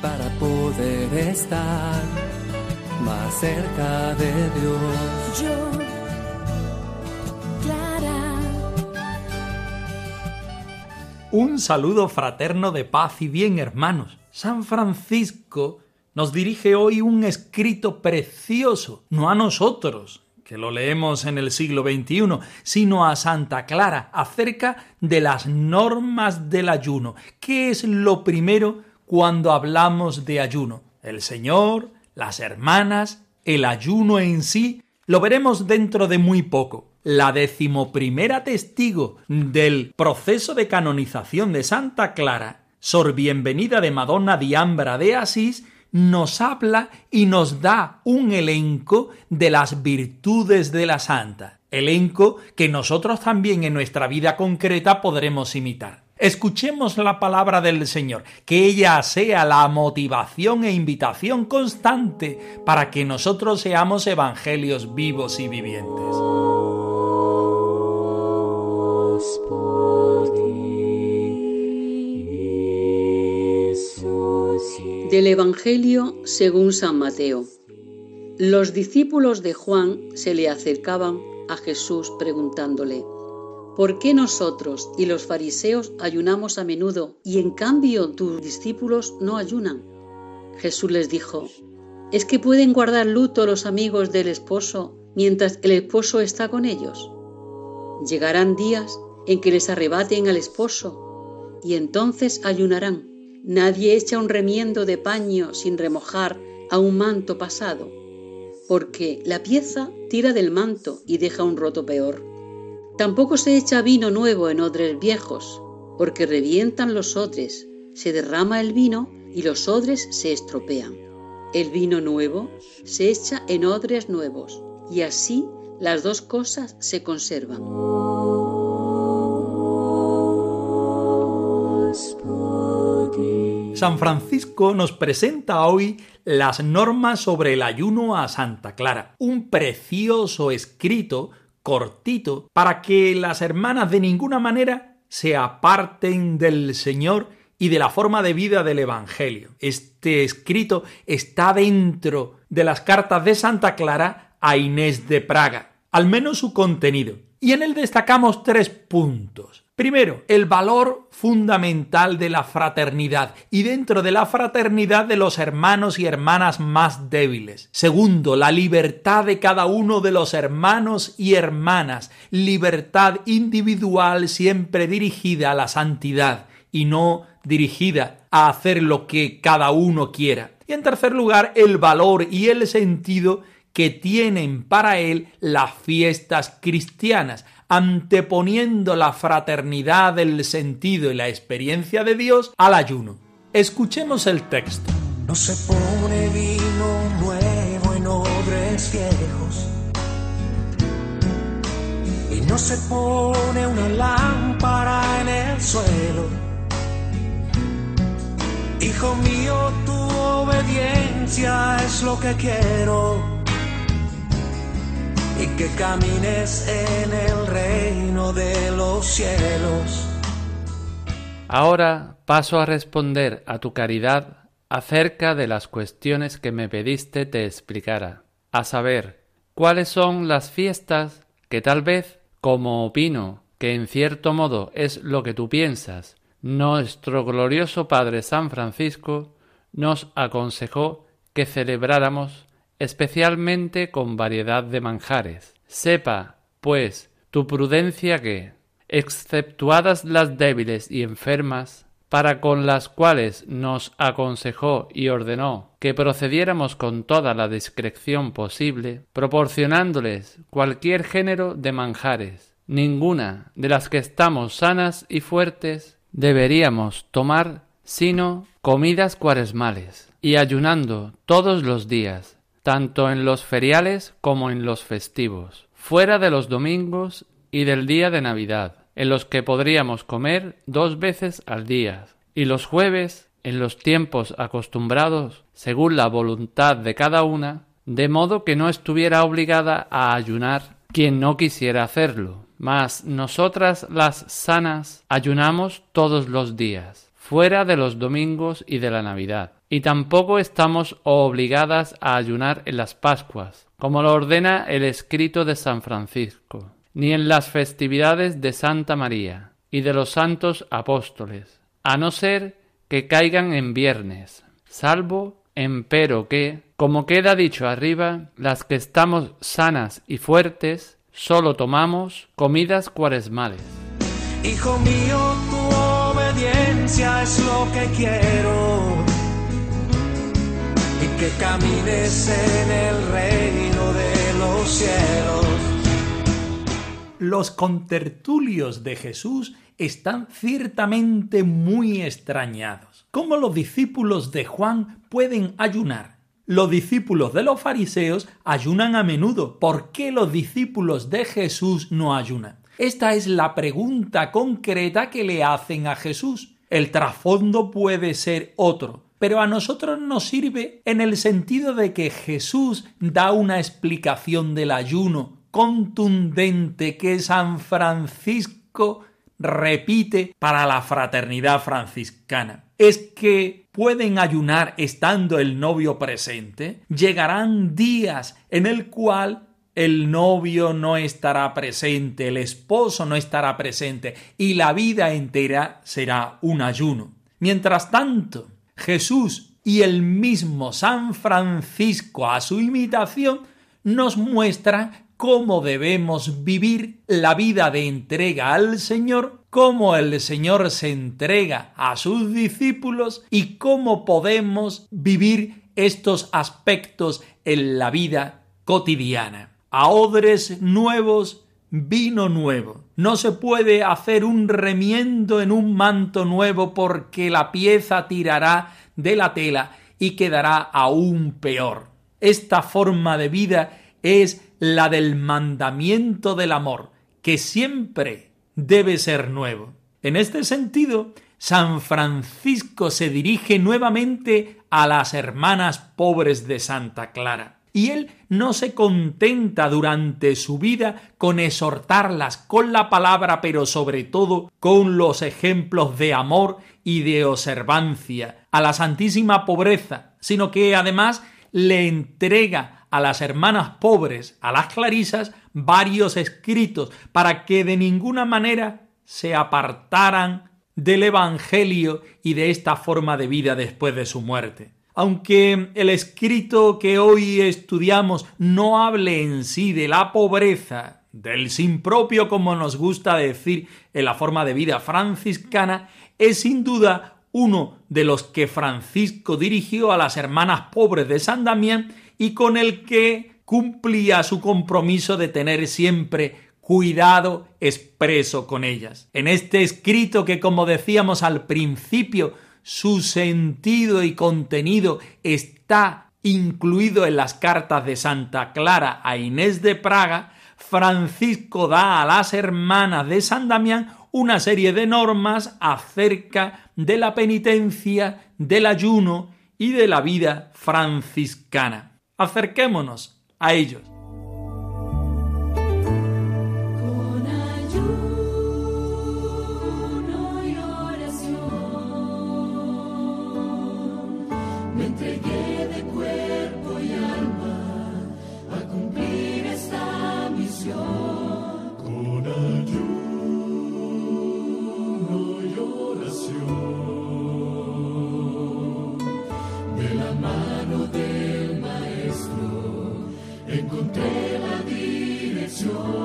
Para poder estar más cerca de Dios. Yo, Clara, Un saludo fraterno de paz y bien, hermanos. San Francisco nos dirige hoy un escrito precioso, no a nosotros, que lo leemos en el siglo XXI, sino a Santa Clara, acerca de las normas del ayuno. ¿Qué es lo primero cuando hablamos de ayuno? El Señor, las hermanas, el ayuno en sí, lo veremos dentro de muy poco. La decimoprimera testigo del proceso de canonización de Santa Clara, Sor Bienvenida de Madonna Diambra de Asís, nos habla y nos da un elenco de las virtudes de la santa. Elenco que nosotros también en nuestra vida concreta podremos imitar. Escuchemos la palabra del Señor, que ella sea la motivación e invitación constante para que nosotros seamos evangelios vivos y vivientes. Del Evangelio según San Mateo. Los discípulos de Juan se le acercaban a Jesús preguntándole, ¿por qué nosotros y los fariseos ayunamos a menudo y en cambio tus discípulos no ayunan? Jesús les dijo, ¿es que pueden guardar luto los amigos del esposo mientras el esposo está con ellos? Llegarán días en que les arrebaten al esposo y entonces ayunarán. Nadie echa un remiendo de paño sin remojar a un manto pasado, porque la pieza tira del manto y deja un roto peor. Tampoco se echa vino nuevo en odres viejos, porque revientan los odres, se derrama el vino y los odres se estropean. El vino nuevo se echa en odres nuevos, y así las dos cosas se conservan. San Francisco nos presenta hoy las normas sobre el ayuno a Santa Clara, un precioso escrito cortito para que las hermanas de ninguna manera se aparten del Señor y de la forma de vida del Evangelio. Este escrito está dentro de las cartas de Santa Clara a Inés de Praga, al menos su contenido. Y en él destacamos tres puntos. Primero, el valor fundamental de la fraternidad y dentro de la fraternidad de los hermanos y hermanas más débiles. Segundo, la libertad de cada uno de los hermanos y hermanas, libertad individual siempre dirigida a la santidad y no dirigida a hacer lo que cada uno quiera. Y en tercer lugar, el valor y el sentido que tienen para él las fiestas cristianas, anteponiendo la fraternidad, el sentido y la experiencia de Dios al ayuno. Escuchemos el texto. No se pone vino nuevo en odres viejos. Y no se pone una lámpara en el suelo. Hijo mío, tu obediencia es lo que quiero. Y que camines en el reino de los cielos. Ahora paso a responder a tu caridad acerca de las cuestiones que me pediste te explicara, a saber, cuáles son las fiestas que tal vez, como opino que en cierto modo es lo que tú piensas, nuestro glorioso Padre San Francisco nos aconsejó que celebráramos especialmente con variedad de manjares. Sepa, pues, tu prudencia que, exceptuadas las débiles y enfermas, para con las cuales nos aconsejó y ordenó que procediéramos con toda la discreción posible, proporcionándoles cualquier género de manjares, ninguna de las que estamos sanas y fuertes deberíamos tomar sino comidas cuaresmales y ayunando todos los días, tanto en los feriales como en los festivos, fuera de los domingos y del día de Navidad, en los que podríamos comer dos veces al día, y los jueves en los tiempos acostumbrados, según la voluntad de cada una, de modo que no estuviera obligada a ayunar quien no quisiera hacerlo. Mas nosotras las sanas ayunamos todos los días, fuera de los domingos y de la Navidad. Y tampoco estamos obligadas a ayunar en las Pascuas, como lo ordena el escrito de San Francisco, ni en las festividades de Santa María y de los santos apóstoles, a no ser que caigan en viernes, salvo empero que, como queda dicho arriba, las que estamos sanas y fuertes, solo tomamos comidas cuaresmales. Hijo mío, tu. Que camines en el reino de los cielos. Los contertulios de Jesús están ciertamente muy extrañados. ¿Cómo los discípulos de Juan pueden ayunar? Los discípulos de los fariseos ayunan a menudo. ¿Por qué los discípulos de Jesús no ayunan? Esta es la pregunta concreta que le hacen a Jesús. El trasfondo puede ser otro, pero a nosotros nos sirve en el sentido de que Jesús da una explicación del ayuno contundente que San Francisco repite para la fraternidad franciscana. Es que pueden ayunar estando el novio presente. Llegarán días en el cual el novio no estará presente, el esposo no estará presente y la vida entera será un ayuno. Mientras tanto, Jesús y el mismo San Francisco a su imitación nos muestra cómo debemos vivir la vida de entrega al Señor, cómo el Señor se entrega a sus discípulos y cómo podemos vivir estos aspectos en la vida cotidiana. A odres nuevos, vino nuevo. No se puede hacer un remiendo en un manto nuevo porque la pieza tirará de la tela y quedará aún peor. Esta forma de vida es la del mandamiento del amor, que siempre debe ser nuevo. En este sentido, San Francisco se dirige nuevamente a las hermanas pobres de Santa Clara. Y él no se contenta durante su vida con exhortarlas con la palabra, pero sobre todo con los ejemplos de amor y de observancia a la santísima pobreza, sino que además le entrega a las hermanas pobres, a las clarisas, varios escritos para que de ninguna manera se apartaran del Evangelio y de esta forma de vida después de su muerte. Aunque el escrito que hoy estudiamos no hable en sí de la pobreza, del sin propio, como nos gusta decir en la forma de vida franciscana, es sin duda uno de los que Francisco dirigió a las hermanas pobres de San Damián y con el que cumplía su compromiso de tener siempre cuidado expreso con ellas. En este escrito que, como decíamos al principio, su sentido y contenido está incluido en las cartas de Santa Clara a Inés de Praga, Francisco da a las hermanas de San Damián una serie de normas acerca de la penitencia, del ayuno y de la vida franciscana. Acerquémonos a ellos. joy.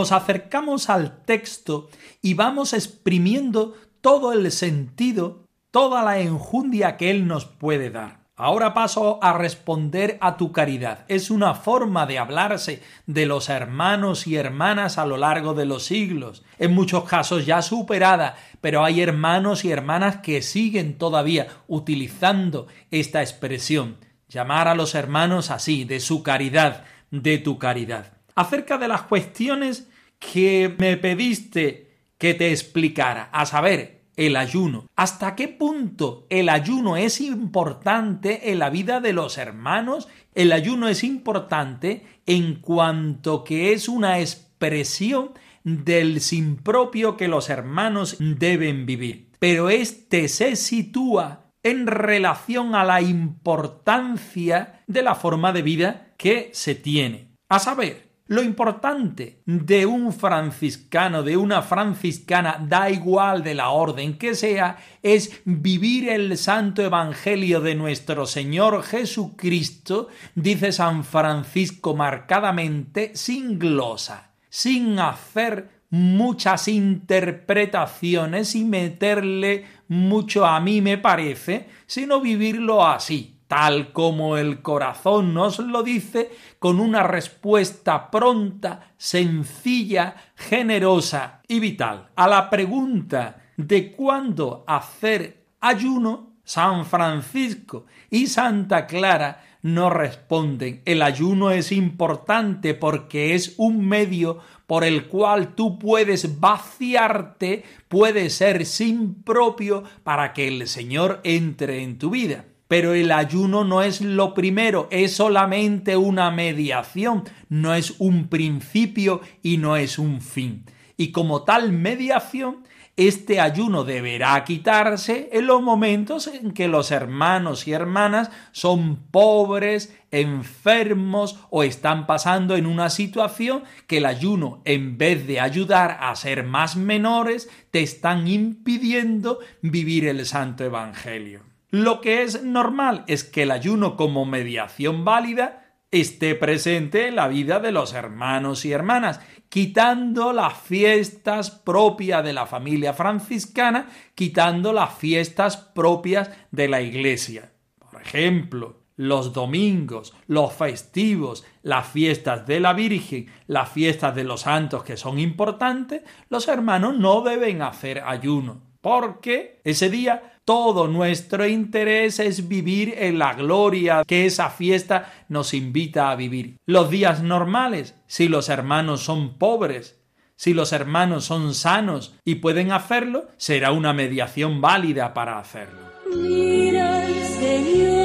Nos acercamos al texto y vamos exprimiendo todo el sentido, toda la enjundia que Él nos puede dar. Ahora paso a responder a tu caridad. Es una forma de hablarse de los hermanos y hermanas a lo largo de los siglos, en muchos casos ya superada, pero hay hermanos y hermanas que siguen todavía utilizando esta expresión. Llamar a los hermanos así, de su caridad, de tu caridad. Acerca de las cuestiones que me pediste que te explicara, a saber, el ayuno. ¿Hasta qué punto el ayuno es importante en la vida de los hermanos? El ayuno es importante en cuanto que es una expresión del sin propio que los hermanos deben vivir. Pero este se sitúa en relación a la importancia de la forma de vida que se tiene. A saber, lo importante de un franciscano, de una franciscana, da igual de la orden que sea, es vivir el santo evangelio de nuestro Señor Jesucristo, dice San Francisco marcadamente, sin glosa, sin hacer muchas interpretaciones y meterle mucho a mí me parece, sino vivirlo así, tal como el corazón nos lo dice, con una respuesta pronta, sencilla, generosa y vital. A la pregunta de cuándo hacer ayuno, San Francisco y Santa Clara no responden. El ayuno es importante porque es un medio por el cual tú puedes vaciarte, puede ser sin propio para que el Señor entre en tu vida. Pero el ayuno no es lo primero, es solamente una mediación, no es un principio y no es un fin. Y como tal mediación, este ayuno deberá quitarse en los momentos en que los hermanos y hermanas son pobres, enfermos o están pasando en una situación que el ayuno, en vez de ayudar a ser más menores, te están impidiendo vivir el Santo Evangelio. Lo que es normal es que el ayuno como mediación válida esté presente en la vida de los hermanos y hermanas, quitando las fiestas propias de la familia franciscana, quitando las fiestas propias de la iglesia. Por ejemplo, los domingos, los festivos, las fiestas de la Virgen, las fiestas de los santos que son importantes, los hermanos no deben hacer ayuno, porque ese día todo nuestro interés es vivir en la gloria que esa fiesta nos invita a vivir. Los días normales, si los hermanos son pobres, si los hermanos son sanos y pueden hacerlo, será una mediación válida para hacerlo. Mira Señor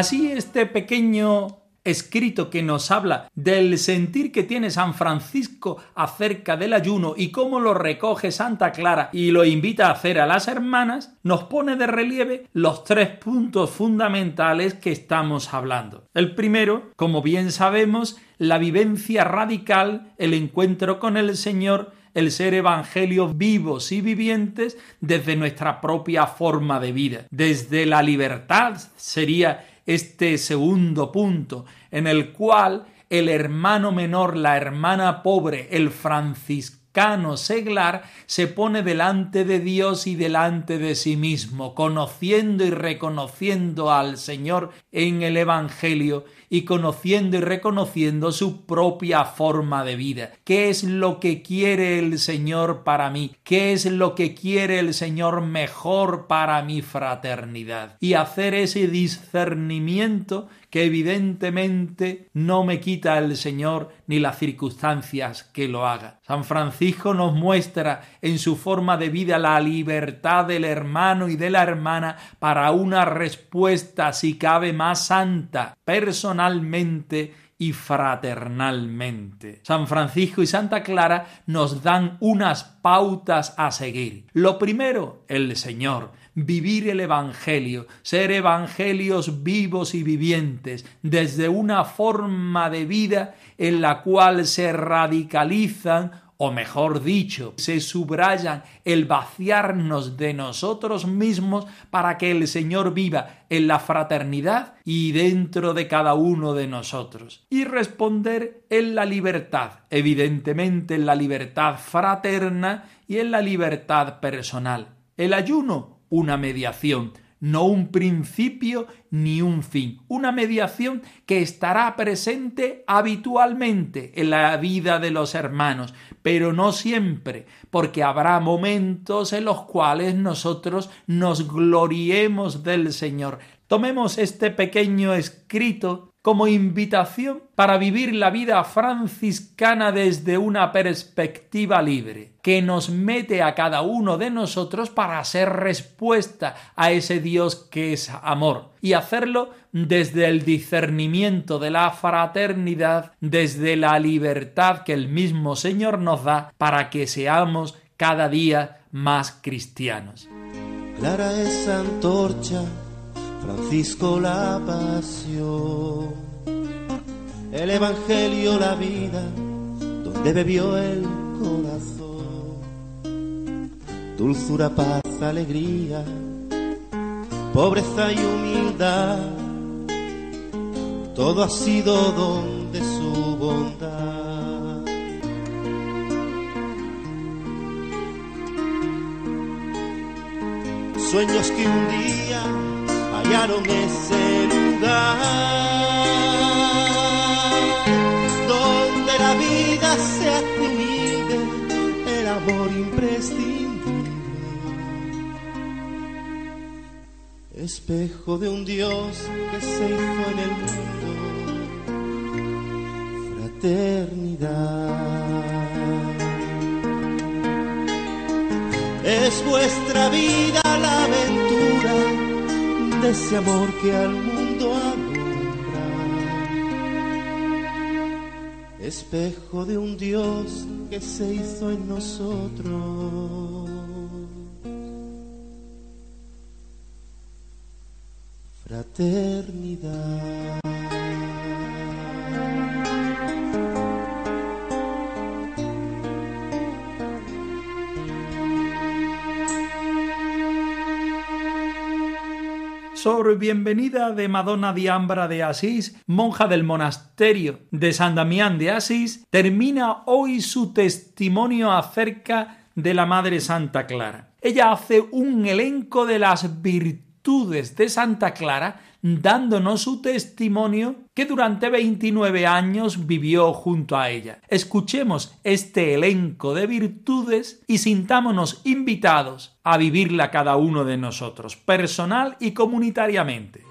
Así este pequeño escrito que nos habla del sentir que tiene San Francisco acerca del ayuno y cómo lo recoge Santa Clara y lo invita a hacer a las hermanas, nos pone de relieve los tres puntos fundamentales que estamos hablando. El primero, como bien sabemos, la vivencia radical, el encuentro con el Señor, el ser evangelios vivos y vivientes desde nuestra propia forma de vida. Desde la libertad sería este segundo punto, en el cual el hermano menor, la hermana pobre, el franciscano seglar, se pone delante de Dios y delante de sí mismo, conociendo y reconociendo al Señor en el Evangelio y conociendo y reconociendo su propia forma de vida. ¿Qué es lo que quiere el Señor para mí? ¿Qué es lo que quiere el Señor mejor para mi fraternidad? Y hacer ese discernimiento que evidentemente no me quita el Señor ni las circunstancias que lo haga. San Francisco nos muestra en su forma de vida la libertad del hermano y de la hermana para una respuesta, si cabe, más santa, y fraternalmente. San Francisco y Santa Clara nos dan unas pautas a seguir. Lo primero, el Señor vivir el Evangelio, ser evangelios vivos y vivientes, desde una forma de vida en la cual se radicalizan o mejor dicho, se subrayan el vaciarnos de nosotros mismos para que el Señor viva en la fraternidad y dentro de cada uno de nosotros. Y responder en la libertad, evidentemente en la libertad fraterna y en la libertad personal. El ayuno una mediación, no un principio ni un fin, una mediación que estará presente habitualmente en la vida de los hermanos, pero no siempre, porque habrá momentos en los cuales nosotros nos gloriemos del Señor. Tomemos este pequeño escrito como invitación para vivir la vida franciscana desde una perspectiva libre, que nos mete a cada uno de nosotros para hacer respuesta a ese Dios que es amor y hacerlo desde el discernimiento de la fraternidad, desde la libertad que el mismo Señor nos da para que seamos cada día más cristianos. Clara esa antorcha Francisco la pasión, el Evangelio la vida, donde bebió el corazón, dulzura, paz, alegría, pobreza y humildad, todo ha sido don de su bondad. Sueños que un día hallaron ese lugar. Donde la vida se admite, el amor imprescindible, espejo de un Dios que se hizo en el mundo, fraternidad. Es vuestra vida la aventura de ese amor que al mundo alumbra, espejo de un Dios que se hizo en nosotros. Fraternidad. Bienvenida de Madonna Diambra de Asís, monja del monasterio de San Damián de Asís, termina hoy su testimonio acerca de la Madre Santa Clara. Ella hace un elenco de las virtudes de Santa Clara dándonos su testimonio que durante 29 años vivió junto a ella. Escuchemos este elenco de virtudes y sintámonos invitados a vivirla cada uno de nosotros, personal y comunitariamente.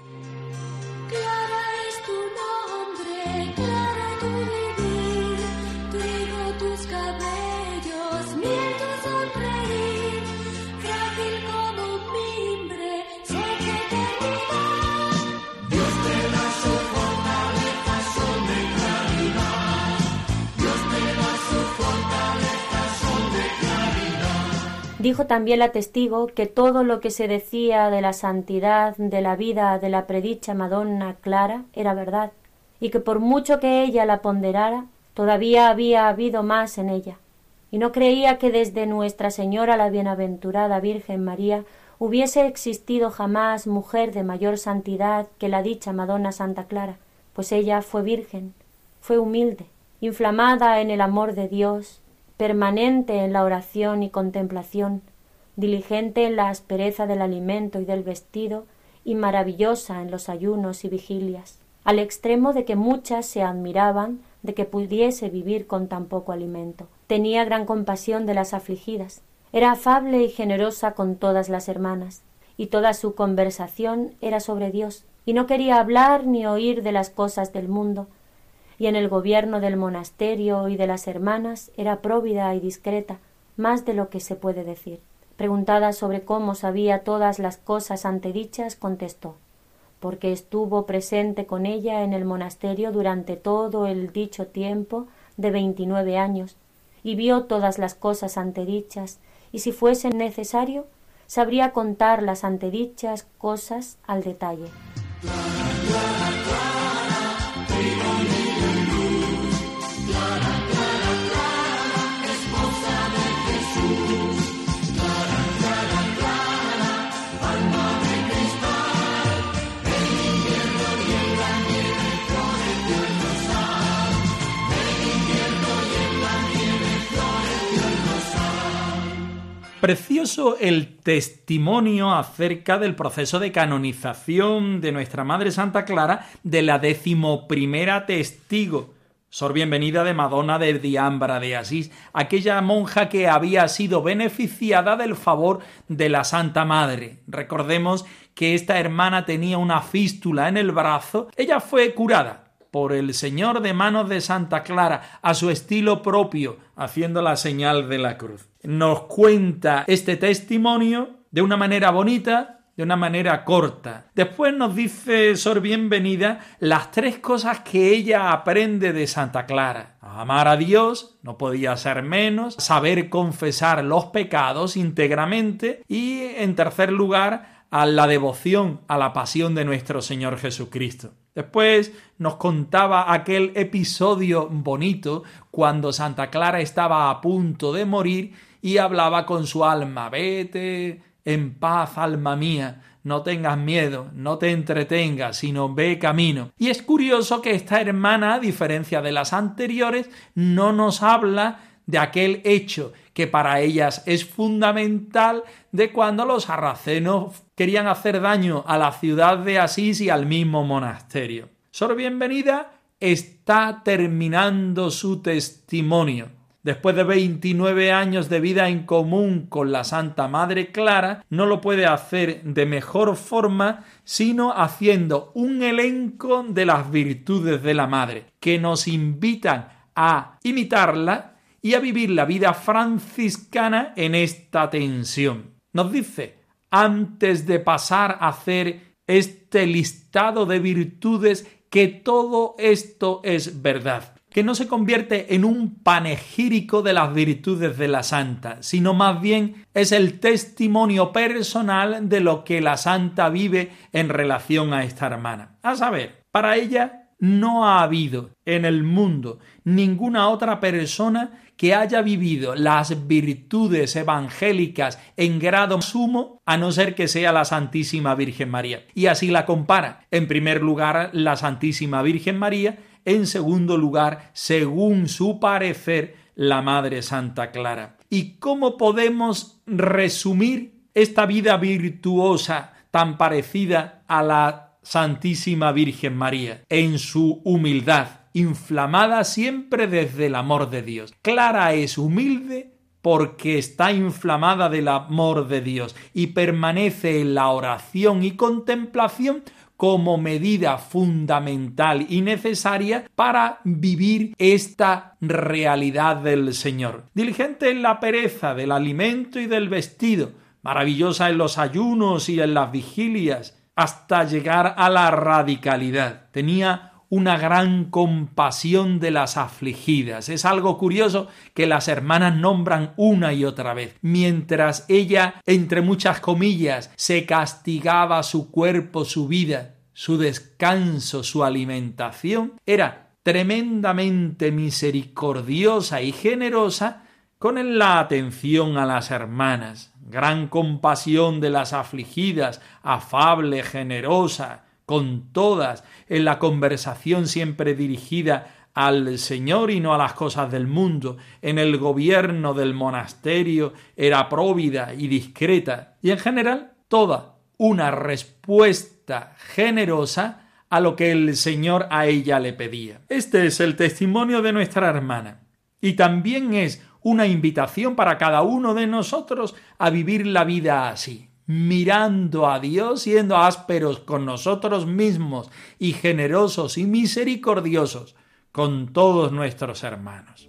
Dijo también la testigo que todo lo que se decía de la santidad de la vida de la predicha Madonna Clara era verdad, y que por mucho que ella la ponderara, todavía había habido más en ella, y no creía que desde Nuestra Señora la Bienaventurada Virgen María hubiese existido jamás mujer de mayor santidad que la dicha Madonna Santa Clara, pues ella fue virgen, fue humilde, inflamada en el amor de Dios permanente en la oración y contemplación, diligente en la aspereza del alimento y del vestido, y maravillosa en los ayunos y vigilias, al extremo de que muchas se admiraban de que pudiese vivir con tan poco alimento. Tenía gran compasión de las afligidas, era afable y generosa con todas las hermanas, y toda su conversación era sobre Dios, y no quería hablar ni oír de las cosas del mundo, y en el gobierno del monasterio y de las hermanas era próvida y discreta, más de lo que se puede decir. Preguntada sobre cómo sabía todas las cosas antedichas, contestó porque estuvo presente con ella en el monasterio durante todo el dicho tiempo de veintinueve años, y vio todas las cosas antedichas, y si fuese necesario, sabría contar las antedichas cosas al detalle. Precioso el testimonio acerca del proceso de canonización de nuestra Madre Santa Clara de la decimoprimera testigo. Sor bienvenida de Madonna de Diámbara de Asís, aquella monja que había sido beneficiada del favor de la Santa Madre. Recordemos que esta hermana tenía una fístula en el brazo. Ella fue curada por el Señor de manos de Santa Clara a su estilo propio, haciendo la señal de la cruz. Nos cuenta este testimonio de una manera bonita, de una manera corta. Después nos dice Sor Bienvenida las tres cosas que ella aprende de Santa Clara. Amar a Dios, no podía ser menos, saber confesar los pecados íntegramente y, en tercer lugar, a la devoción a la pasión de nuestro Señor Jesucristo. Después nos contaba aquel episodio bonito cuando Santa Clara estaba a punto de morir y hablaba con su alma, vete en paz, alma mía, no tengas miedo, no te entretengas, sino ve camino. Y es curioso que esta hermana, a diferencia de las anteriores, no nos habla de aquel hecho que para ellas es fundamental de cuando los sarracenos querían hacer daño a la ciudad de Asís y al mismo monasterio. Sor Bienvenida está terminando su testimonio. Después de 29 años de vida en común con la Santa Madre Clara, no lo puede hacer de mejor forma sino haciendo un elenco de las virtudes de la Madre, que nos invitan a imitarla y a vivir la vida franciscana en esta tensión. Nos dice, antes de pasar a hacer este listado de virtudes, que todo esto es verdad, que no se convierte en un panegírico de las virtudes de la santa, sino más bien es el testimonio personal de lo que la santa vive en relación a esta hermana. A saber, para ella no ha habido en el mundo ninguna otra persona que haya vivido las virtudes evangélicas en grado sumo, a no ser que sea la Santísima Virgen María. Y así la compara. En primer lugar, la Santísima Virgen María, en segundo lugar, según su parecer, la Madre Santa Clara. ¿Y cómo podemos resumir esta vida virtuosa tan parecida a la Santísima Virgen María? En su humildad inflamada siempre desde el amor de Dios. Clara es humilde porque está inflamada del amor de Dios y permanece en la oración y contemplación como medida fundamental y necesaria para vivir esta realidad del Señor. Diligente en la pereza del alimento y del vestido, maravillosa en los ayunos y en las vigilias, hasta llegar a la radicalidad. Tenía una gran compasión de las afligidas. Es algo curioso que las hermanas nombran una y otra vez. Mientras ella, entre muchas comillas, se castigaba su cuerpo, su vida, su descanso, su alimentación, era tremendamente misericordiosa y generosa con la atención a las hermanas, gran compasión de las afligidas, afable, generosa, con todas, en la conversación siempre dirigida al Señor y no a las cosas del mundo. En el gobierno del monasterio era próvida y discreta. Y en general, toda una respuesta generosa a lo que el Señor a ella le pedía. Este es el testimonio de nuestra hermana. Y también es una invitación para cada uno de nosotros a vivir la vida así mirando a Dios, siendo ásperos con nosotros mismos y generosos y misericordiosos con todos nuestros hermanos.